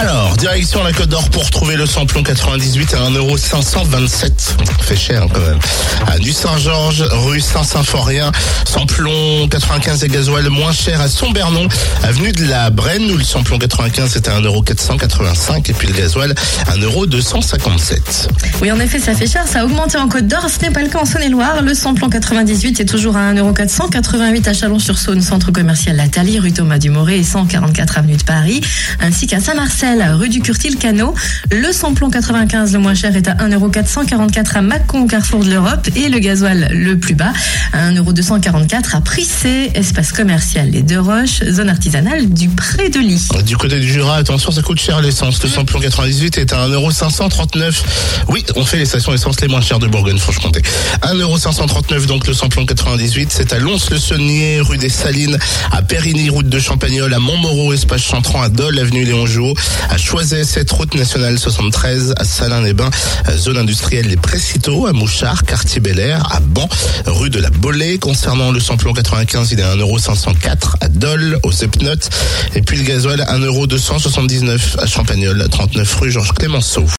Alors, direction la Côte d'Or pour trouver le samplon 98 à 1,527€. Fait cher quand même. À du Saint-Georges, rue Saint-Symphorien, samplon 95 et gasoil moins cher à Sombernon, avenue de la Brenne où le samplon 95 est à 1,485€ et puis le gasoil 1,257€. Oui, en effet, ça fait cher. Ça a augmenté en Côte d'Or. Ce n'est pas le cas en Saône-et-Loire. Le samplon 98 est toujours à 1,488 à Chalon-sur-Saône, centre commercial Lathalie, rue Thomas Dumoré et 144 avenue de Paris, ainsi qu'à Saint-Marcel, rue du Curtil-Cano. Le samplon 95, le moins cher, est à 1,444 à Mâcon, carrefour de l'Europe, et le gasoil le plus bas à 1,244 à Prissé, espace commercial Les Deux Roches, zone artisanale du Pré de Lit. Du côté du Jura, attention, ça coûte cher l'essence. Le samplon 98 est à 1,539€. Oui, on fait les stations essence les moins chères de Bourgogne-Franche-Comté. 1,539€ donc le samplon 98. C'est à Lons-le-Saunier, rue des Salines, à Périgny, route de Champagnol, à Montmoreau, espace Chantran, à Dole, avenue Léon Jouot, à Choiset, cette route nationale 73, à Salins-les-Bains, zone industrielle Les Précitaux, à Mouchard, quartier Bel Air, à Ban, rue de la Bolée. Concernant le samplon 95, il est à 1,504€ à Dole, au Sepnote. Et puis le gasoil, 1,279€ à Champagnol, 39 rue Georges Clémenceau.